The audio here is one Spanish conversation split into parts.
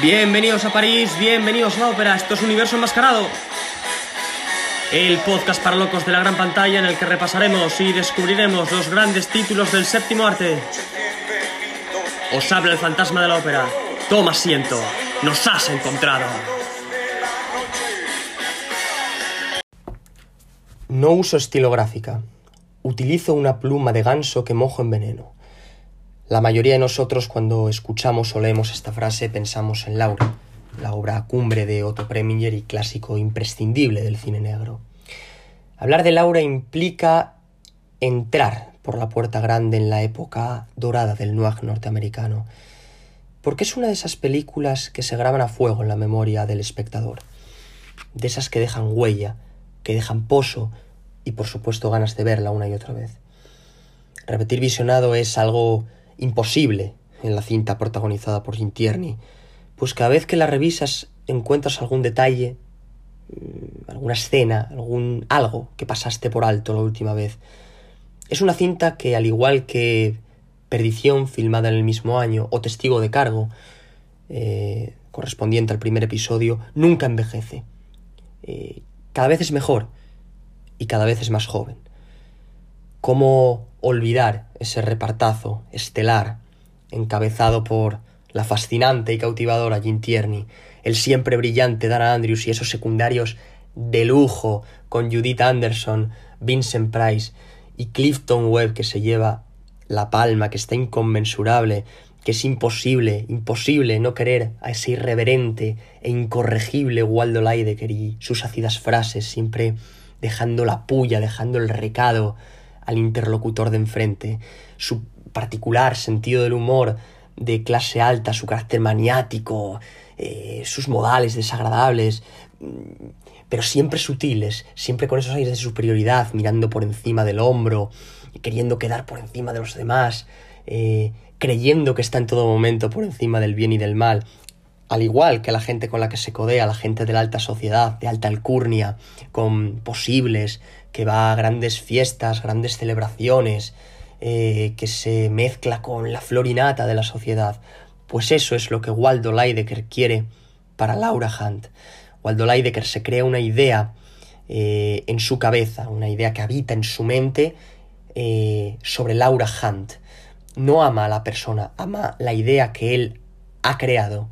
Bienvenidos a París, bienvenidos a la ópera, esto es Universo Enmascarado. El podcast para locos de la gran pantalla en el que repasaremos y descubriremos los grandes títulos del séptimo arte. Os habla el fantasma de la ópera. Toma asiento, nos has encontrado. No uso estilográfica. Utilizo una pluma de ganso que mojo en veneno. La mayoría de nosotros cuando escuchamos o leemos esta frase pensamos en Laura, la obra cumbre de Otto Preminger y clásico imprescindible del cine negro. Hablar de Laura implica entrar por la puerta grande en la época dorada del noir norteamericano, porque es una de esas películas que se graban a fuego en la memoria del espectador, de esas que dejan huella, que dejan pozo y por supuesto ganas de verla una y otra vez. Repetir visionado es algo imposible en la cinta protagonizada por Jim pues cada vez que la revisas encuentras algún detalle, mm, alguna escena, algún algo que pasaste por alto la última vez. Es una cinta que, al igual que Perdición, filmada en el mismo año, o Testigo de Cargo, eh, correspondiente al primer episodio, nunca envejece. Eh, cada vez es mejor y cada vez es más joven. ¿Cómo olvidar ese repartazo estelar encabezado por la fascinante y cautivadora Jean Tierney, el siempre brillante Dana Andrews y esos secundarios de lujo con Judith Anderson, Vincent Price y Clifton Webb que se lleva la palma, que está inconmensurable, que es imposible, imposible no querer a ese irreverente e incorregible Waldo Leidecker y sus ácidas frases, siempre dejando la puya, dejando el recado al interlocutor de enfrente, su particular sentido del humor de clase alta, su carácter maniático, eh, sus modales desagradables, pero siempre sutiles, siempre con esos aires de superioridad, mirando por encima del hombro, queriendo quedar por encima de los demás, eh, creyendo que está en todo momento por encima del bien y del mal, al igual que la gente con la que se codea, la gente de la alta sociedad, de alta alcurnia, con posibles, que va a grandes fiestas, grandes celebraciones, eh, que se mezcla con la florinata de la sociedad. Pues eso es lo que Waldo Leidecker quiere para Laura Hunt. Waldo Leidecker se crea una idea eh, en su cabeza, una idea que habita en su mente eh, sobre Laura Hunt. No ama a la persona, ama la idea que él ha creado.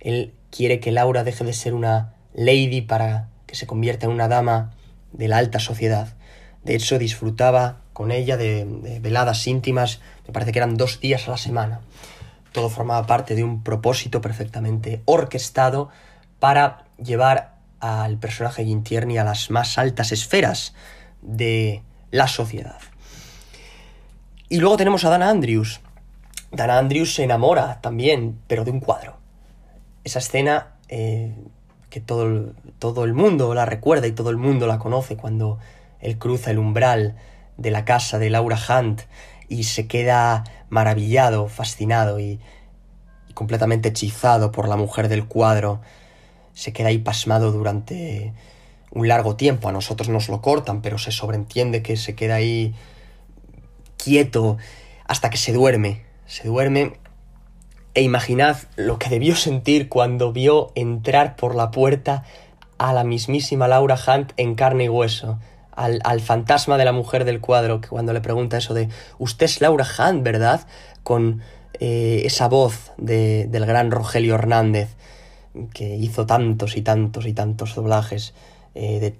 Él quiere que Laura deje de ser una lady para que se convierta en una dama de la alta sociedad. De hecho, disfrutaba con ella de, veladas íntimas, me parece que eran dos días a la semana. Todo formaba parte de un propósito perfectamente orquestado para llevar al personaje Jim a las más altas esferas de la sociedad. Y luego tenemos a Dana Andrews. Dana Andrews se enamora también, pero de un cuadro esa escena eh, que todo todo el mundo la recuerda y todo el mundo la conoce cuando él cruza el umbral de la casa de Laura Hunt y se queda maravillado, fascinado y, y completamente hechizado por la mujer del cuadro. Se queda ahí pasmado durante un largo tiempo. A nosotros nos lo cortan, pero se sobreentiende que se queda ahí quieto hasta que se duerme. Se duerme e imaginad lo que debió sentir cuando vio entrar por la puerta a la mismísima Laura Hunt en carne y hueso, al, al, fantasma de la mujer del cuadro, que cuando le pregunta eso de usted es Laura Hunt, ¿verdad? Con eh, esa voz de, del gran Rogelio Hernández, que hizo tantos y tantos y tantos doblajes eh, de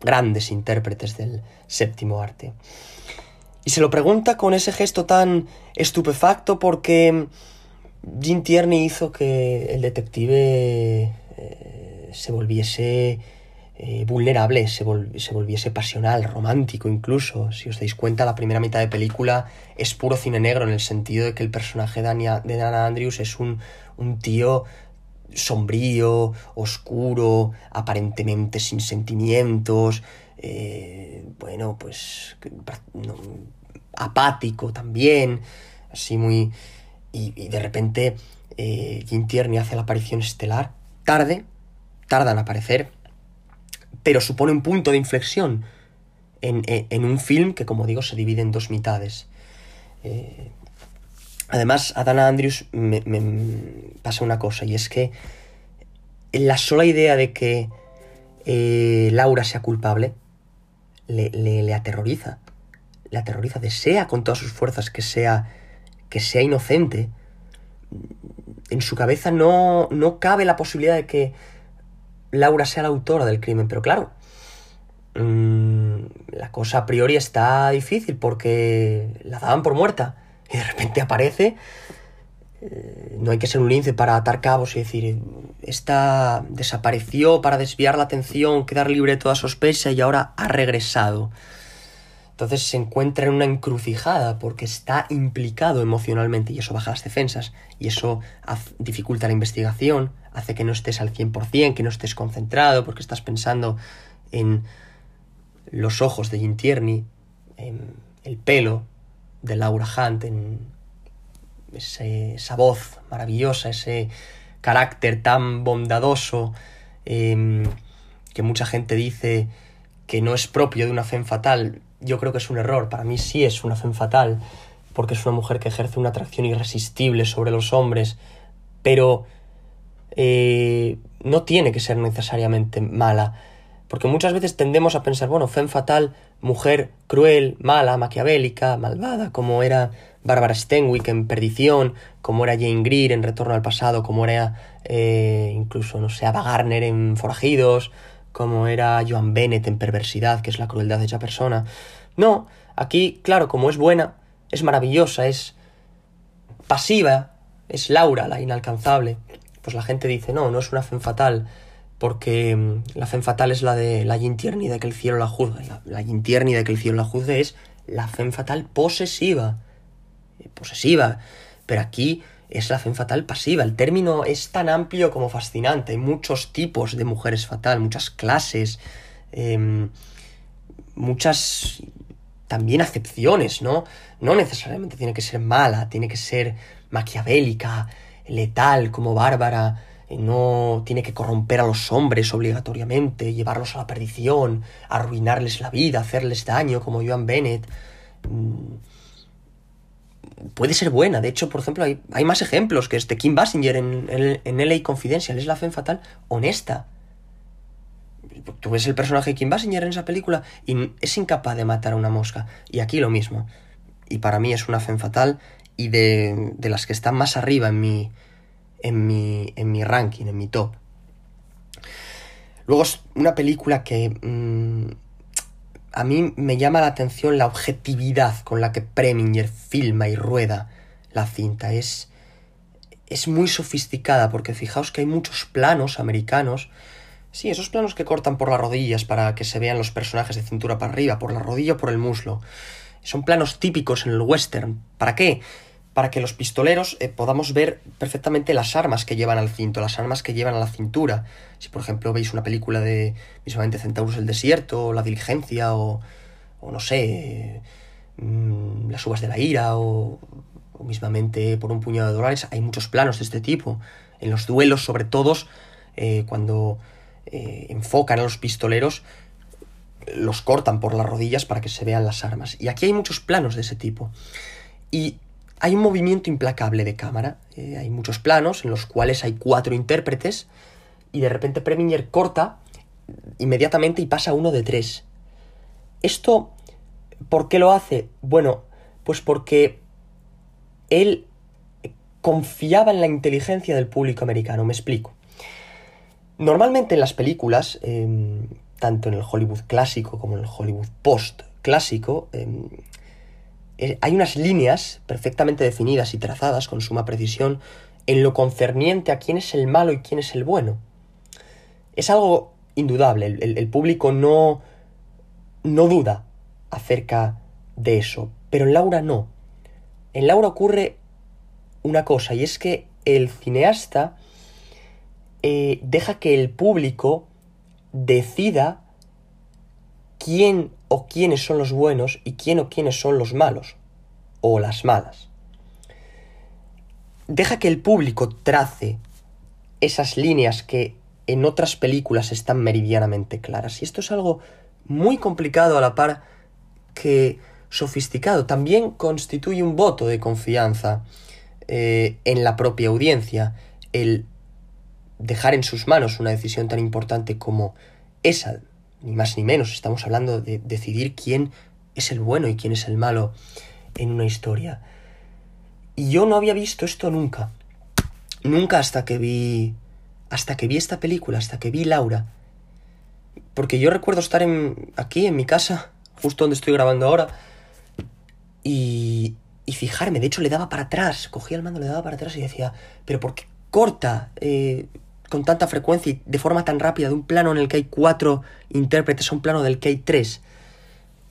grandes intérpretes del séptimo arte. Y se lo pregunta con ese gesto tan estupefacto porque Jim Tierney hizo que el detective eh, se volviese eh, vulnerable, se, vol se, volviese pasional, romántico incluso. Si os dais cuenta, la primera mitad de película es puro cine negro en el sentido de que el personaje de, Dana Andrews es un, un tío sombrío, oscuro, aparentemente sin sentimientos, eh, bueno, pues apático también, así muy y, de repente eh, Jim hace la aparición estelar, tarde, tarda en aparecer, pero supone un punto de inflexión en, en, un film que, como digo, se divide en dos mitades. Eh, Además, a Dana Andrews me, me pasa una cosa, y es que la sola idea de que eh, Laura sea culpable le, le, le, aterroriza. Le aterroriza, desea con todas sus fuerzas que sea, que sea inocente. En su cabeza no, no cabe la posibilidad de que Laura sea la autora del crimen, pero claro, mmm, la cosa a priori está difícil porque la daban por muerta y de repente aparece. Eh, no hay que ser un lince para atar cabos y decir, esta desapareció para desviar la atención, quedar libre de toda sospecha y ahora ha regresado. Entonces se encuentra en una encrucijada porque está implicado emocionalmente y eso baja las defensas. Y eso dificulta la investigación, hace que no estés al 100%, que no estés concentrado porque estás pensando en los ojos de Jim en el pelo de Laura Hunt, en ese, esa voz maravillosa, ese carácter tan bondadoso eh, que mucha gente dice que no es propio de una fe fatal. Yo creo que es un error. Para mí sí es una fe fatal, porque es una mujer que ejerce una atracción irresistible sobre los hombres, pero eh, no tiene que ser necesariamente mala. Porque muchas veces tendemos a pensar, bueno, femme fatal, mujer cruel, mala, maquiavélica, malvada, como era Barbara Stenwick en Perdición, como era Jane Greer en Retorno al Pasado, como era eh, incluso, no sé, Ava Garner en Forajidos, como era Joan Bennett en Perversidad, que es la crueldad de esa persona. No, aquí, claro, como es buena, es maravillosa, es pasiva, es Laura, la inalcanzable. Pues la gente dice, no, no es una femme fatal, porque mm, la femme fatal es la de la Jin Tierney de que el cielo la juzgue. La, la Jin Tierney de que el cielo la juzgue es la femme fatal posesiva. Posesiva. Pero aquí es la femme fatal pasiva. El término es tan amplio como fascinante. Hay muchos tipos de mujeres fatal, muchas clases, eh, muchas también acepciones, ¿no? No necesariamente tiene que ser mala, tiene que ser maquiavélica, letal, como Bárbara, no tiene que corromper a los hombres obligatoriamente, llevarlos a la perdición, arruinarles la vida, hacerles daño, como Joan Bennett. Puede ser buena, de hecho, por ejemplo, hay, hay más ejemplos que este Kim Basinger en, en, LA Confidential, es la fe fatal honesta. Tú ves el personaje de Kim Basinger en esa película y es incapaz de matar a una mosca. Y aquí lo mismo. Y para mí es una fe fatal y de, de las que están más arriba en mi, en mi, en mi ranking, en mi top. Luego es una película que mmm, a mí me llama la atención la objetividad con la que Preminger filma y rueda la cinta. Es, es muy sofisticada porque fijaos que hay muchos planos americanos. Sí, esos planos que cortan por las rodillas para que se vean los personajes de cintura para arriba, por la rodilla o por el muslo. Son planos típicos en el western. ¿Para qué? Para que los pistoleros eh, podamos ver perfectamente las armas que llevan al cinto, las armas que llevan a la cintura. Si por ejemplo veis una película de mismamente Centauros del Desierto, o La Diligencia, o, o no sé, mmm, Las Uvas de la Ira, o, o, mismamente Por un puñado de dólares, hay muchos planos de este tipo. En los duelos, sobre todo, eh, cuando eh, enfocan a los pistoleros, los cortan por las rodillas para que se vean las armas. Y aquí hay muchos planos de ese tipo. Y hay un movimiento implacable de cámara. Eh, hay muchos planos en los cuales hay cuatro intérpretes y de repente Preminger corta inmediatamente y pasa uno de tres. Esto, ¿por qué lo hace? Bueno, pues porque él confiaba en la inteligencia del público americano. Me explico. Normalmente en las películas, eh, tanto en el Hollywood clásico como en el Hollywood post clásico, eh, hay unas líneas perfectamente definidas y trazadas con suma precisión en lo concerniente a quién es el malo y quién es el bueno. Es algo indudable, el, el, público no, no duda acerca de eso, pero en Laura no. En Laura ocurre una cosa, y es que el cineasta eh, deja que el público decida quién o quiénes son los buenos y quién o quiénes son los malos o las malas. Deja que el público trace esas líneas que en otras películas están meridianamente claras. Y esto es algo muy complicado a la par que sofisticado. También constituye un voto de confianza eh, en la propia audiencia, el dejar en sus manos una decisión tan importante como esa, ni más ni menos, estamos hablando de decidir quién es el bueno y quién es el malo en una historia. Y yo no había visto esto nunca. Nunca hasta que vi. Hasta que vi esta película, hasta que vi Laura. Porque yo recuerdo estar aquí, en mi casa, justo donde estoy grabando ahora. Y, y fijarme, de hecho le daba para atrás. Cogía el mando, le daba para atrás y decía, pero ¿por qué corta eh, con tanta frecuencia y de forma tan rápida de un plano en el que hay cuatro intérpretes a un plano del que hay tres?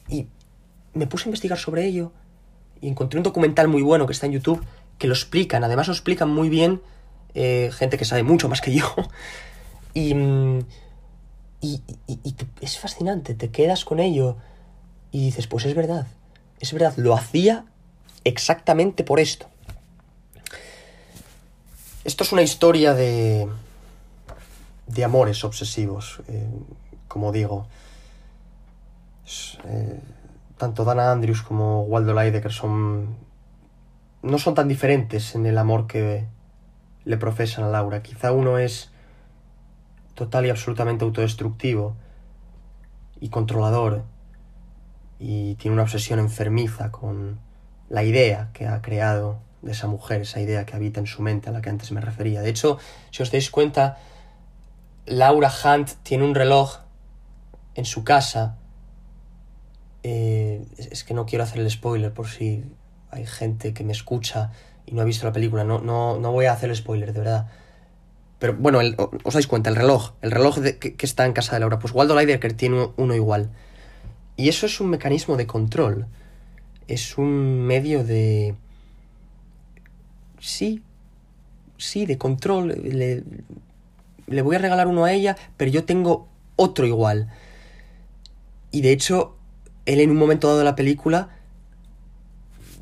Y me puse a investigar sobre ello y encontré un documental muy bueno que está en YouTube que lo explican, además lo explican muy bien eh, gente que sabe mucho más que yo. y, y, y, es fascinante, te quedas con ello y dices, pues es verdad, es verdad, lo hacía exactamente por esto. Esto es una historia de, de amores obsesivos, eh, como digo. Eh, tanto Dana Andrews como Waldo Leidecker son. no son tan diferentes en el amor que le profesan a Laura. Quizá uno es total y absolutamente autodestructivo y controlador y tiene una obsesión enfermiza con la idea que ha creado de esa mujer, esa idea que habita en su mente a la que antes me refería. De hecho, si os dais cuenta, Laura Hunt tiene un reloj en su casa eh, es que no quiero hacer el spoiler por si hay gente que me escucha y no ha visto la película. No, no, no voy a hacer el spoiler, de verdad. Pero bueno, os dais cuenta, el reloj, el reloj que, está en casa de Laura, pues Waldo Leidecker tiene uno, igual. Y eso es un mecanismo de control. Es un medio de... Sí, sí, de control. Le, le voy a regalar uno a ella, pero yo tengo otro igual. Y de hecho, él en un momento dado de la película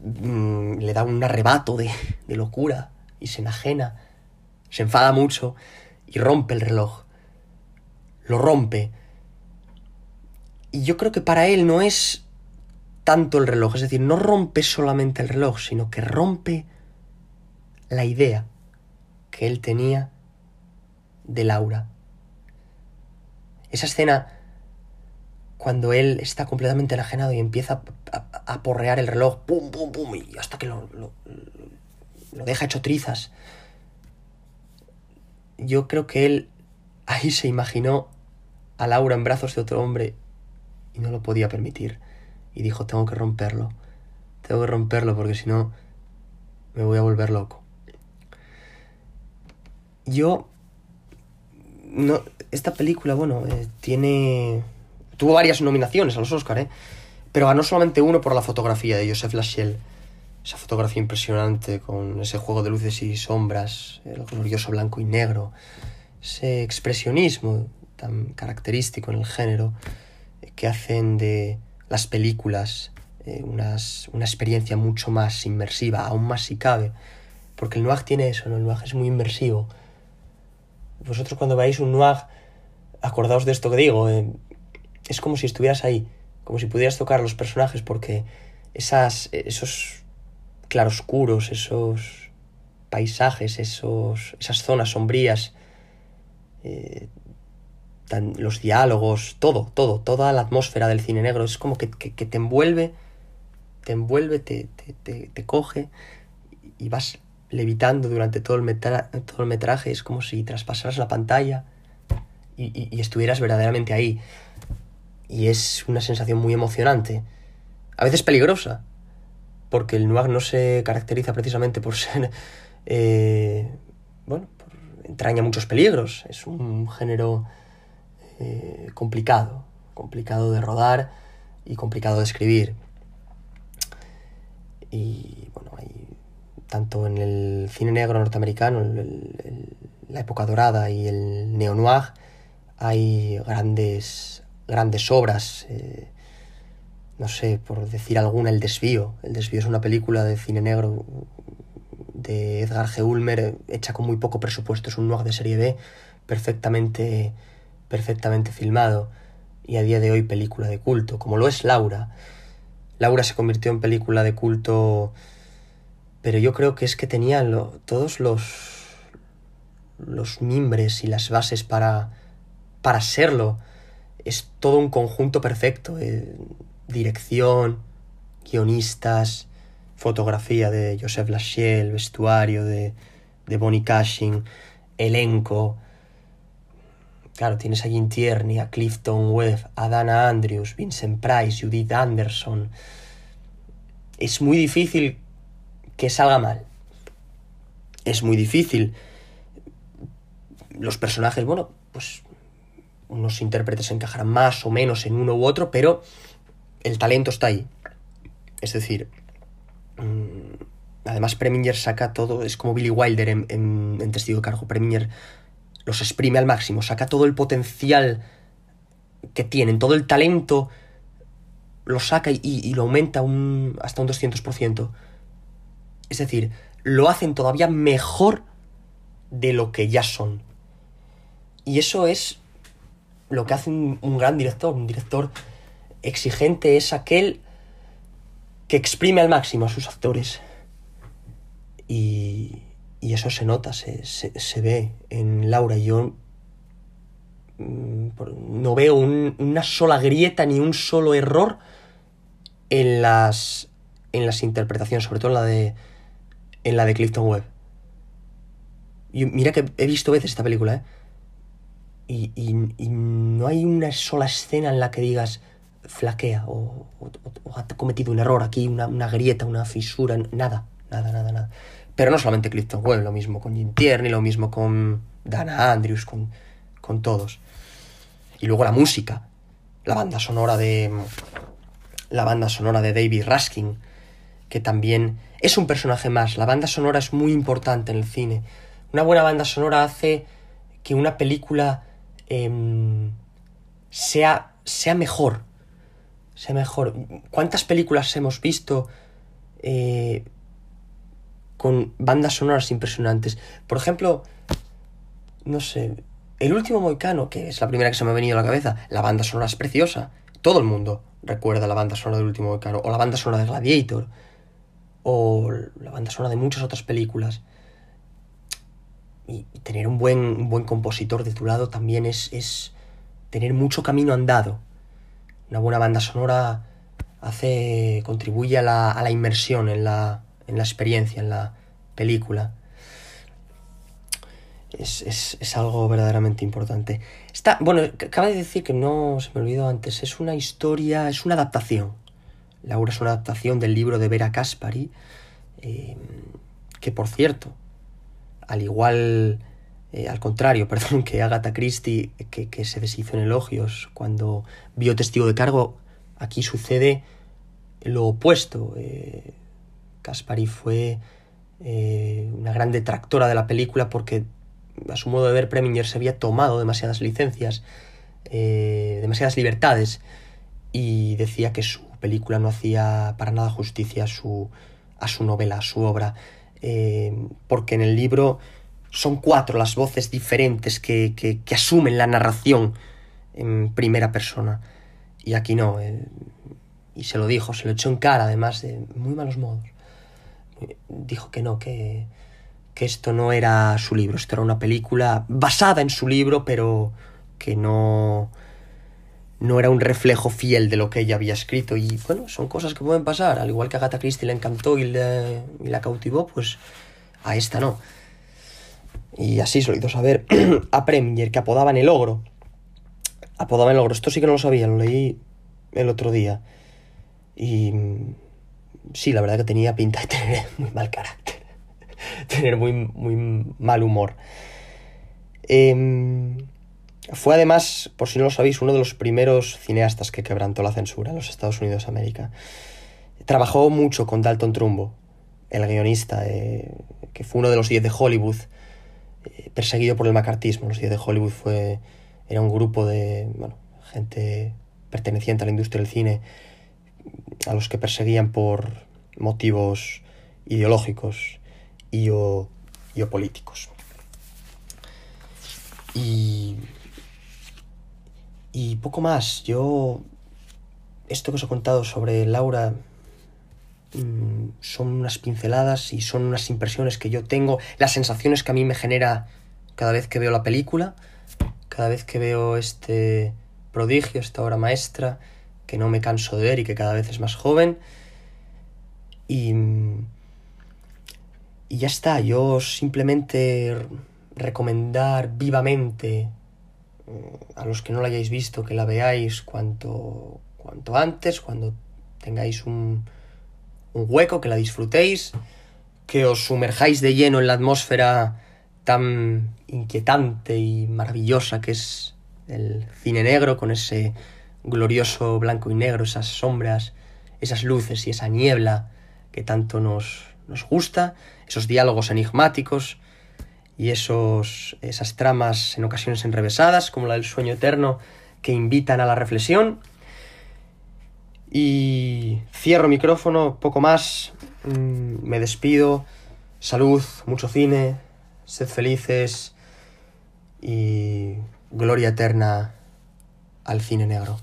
mm, le da un arrebato de, de locura y se enajena, se enfada mucho y rompe el reloj. Lo rompe. Y yo creo que para él no es tanto el reloj, es decir, no rompe solamente el reloj, sino que rompe la idea que él tenía de Laura. Esa escena cuando él está completamente enajenado y empieza a, porrear el reloj, pum, pum, pum, y hasta que lo, lo, deja hecho trizas. Yo creo que él ahí se imaginó a Laura en brazos de otro hombre y no lo podía permitir. Y dijo, tengo que romperlo, tengo que romperlo porque si no me voy a volver loco. Yo... No, esta película, bueno, eh, tiene Tuvo varias nominaciones a los Oscar, ¿eh? Pero ganó solamente uno por la fotografía de Joseph Lachelle. Esa fotografía impresionante con ese juego de luces y sombras, el glorioso blanco y negro, ese expresionismo tan característico en el género que hacen de las películas eh, una experiencia mucho más inmersiva, aún más si cabe. Porque el noir tiene eso, ¿no? El noir es muy inmersivo. Vosotros cuando veáis un noir, acordaos de esto que digo, eh, es como si estuvieras ahí, como si pudieras tocar a los personajes, porque esas, esos claroscuros, esos paisajes, esos, esas zonas sombrías, eh, los diálogos, todo, todo, toda la atmósfera del cine negro, es como que, te envuelve, te envuelve, te, te, coge y vas levitando durante todo el, todo el metraje, es como si traspasaras la pantalla y estuvieras verdaderamente ahí y es una sensación muy emocionante, a veces peligrosa, porque el noir no se caracteriza precisamente por ser, eh, bueno, entraña muchos peligros, es un género eh, complicado, complicado de rodar y complicado de escribir. Y tanto en el cine negro norteamericano, la época dorada y el neo-noir, hay grandes grandes obras. Eh, no sé, por decir alguna, El Desvío. El Desvío es una película de cine negro de Edgar G. Ulmer, hecha con muy poco presupuesto. Es un noir de serie B, perfectamente, perfectamente filmado. Y a día de hoy película de culto, como lo es Laura. Laura se convirtió en película de culto pero yo creo que es que tenía todos los, los mimbres y las bases para, para serlo. Es todo un conjunto perfecto. Eh, dirección, guionistas, fotografía de Joseph Lachiel, vestuario de, de Bonnie Cushing, elenco. Claro, tienes a Jim Tierney, a Clifton Webb, a Dana Andrews, Vincent Price, Judith Anderson. Es muy difícil que salga mal. Es muy difícil. Los personajes, bueno, pues unos intérpretes encajarán más o menos en uno u otro, pero el talento está ahí. Es decir, mm, además Preminger saca todo, es como Billy Wilder en, Testigo de Cargo. Preminger los exprime al máximo, saca todo el potencial que tienen, todo el talento lo saca y, lo aumenta un, hasta un 200%. Es decir, lo hacen todavía mejor de lo que ya son. Y eso es lo que hace un, gran director. Un director exigente es aquel que exprime al máximo a sus actores. Y, y eso se nota, se, se, ve en Laura. Yo mm, no veo una sola grieta ni un solo error en las, en las interpretaciones, sobre todo en la de en la de Clifton Webb. Y mira que he visto veces esta película, ¿eh? Y, y, no hay una sola escena en la que digas flaquea o, ha cometido un error aquí, una, una, grieta, una fisura, nada, nada, nada, nada. Pero no solamente Clifton Webb, lo mismo con Jim Tierney, lo mismo con Dana Andrews, con, con todos. Y luego la música, la banda sonora de la banda sonora de David Raskin, que también es un personaje más. La banda sonora es muy importante en el cine. Una buena banda sonora hace que una película em, sea, sea mejor. Sea mejor. ¿Cuántas películas hemos visto eh, con bandas sonoras impresionantes? Por ejemplo, no sé, El último Moicano, que es la primera que se me ha venido a la cabeza, la banda sonora es preciosa. Todo el mundo recuerda la banda sonora del último Moicano. O la banda sonora de Gladiator o la banda sonora de muchas otras películas. Y, tener un buen, un buen compositor de tu lado también es, es tener mucho camino andado. Una buena banda sonora hace. contribuye a la, a la inmersión en la, en la experiencia, en la película. Es, es, es, algo verdaderamente importante. Está, bueno, acaba de decir que no se me olvidó antes, es una historia, es una adaptación. La obra es una adaptación del libro de Vera Caspari, eh, que por cierto, al igual, eh, al contrario, perdón, que Agatha Christie, que, se deshizo en elogios cuando vio testigo de cargo, aquí sucede lo opuesto. Eh, fue una gran detractora de la película porque a su modo de ver Preminger se había tomado demasiadas licencias, demasiadas libertades y decía que su película no hacía para nada justicia a su, a su novela, a su obra, eh, porque en el libro son cuatro las voces diferentes que, que, asumen la narración en primera persona. Y aquí no. Eh, y se lo dijo, se lo echó en cara, además, de muy malos modos. Dijo que no, que, que esto no era su libro, esto era una película basada en su libro, pero que no, no era un reflejo fiel de lo que ella había escrito. Y bueno, son cosas que pueden pasar. Al igual que a Agatha Christie le encantó y, la cautivó, pues a esta no. Y así se lo hizo saber a Premier, que apodaban el ogro. Apodaban el ogro. Esto sí que no lo sabía, lo leí el otro día. Y sí, la verdad que tenía pinta de tener muy mal carácter. tener muy, muy mal humor. Eh, fue además, por si no lo sabéis, uno de los primeros cineastas que quebrantó la censura en los Estados Unidos de América. Trabajó mucho con Dalton Trumbo, el guionista, eh, que fue uno de los 10 de Hollywood, eh, perseguido por el macartismo. Los 10 de Hollywood fue, era un grupo de bueno, gente perteneciente a la industria del cine a los que perseguían por motivos ideológicos y o, y o políticos. Y y poco más. Yo, esto que os he contado sobre Laura, mm, son unas pinceladas y son unas impresiones que yo tengo, las sensaciones que a mí me genera cada vez que veo la película, cada vez que veo este prodigio, esta obra maestra, que no me canso de ver y que cada vez es más joven. Y, y ya está, yo simplemente recomendar vivamente a los que no la hayáis visto que la veáis cuanto, cuanto antes, cuando tengáis un, un hueco, que la disfrutéis, que os sumerjáis de lleno en la atmósfera tan inquietante y maravillosa que es el cine negro con ese glorioso blanco y negro, esas sombras, esas luces y esa niebla que tanto nos, nos gusta, esos diálogos enigmáticos y esos, esas tramas en ocasiones enrevesadas, como la del sueño eterno, que invitan a la reflexión. Y cierro micrófono, poco más, mm, me despido, salud, mucho cine, sed felices y gloria eterna al cine negro.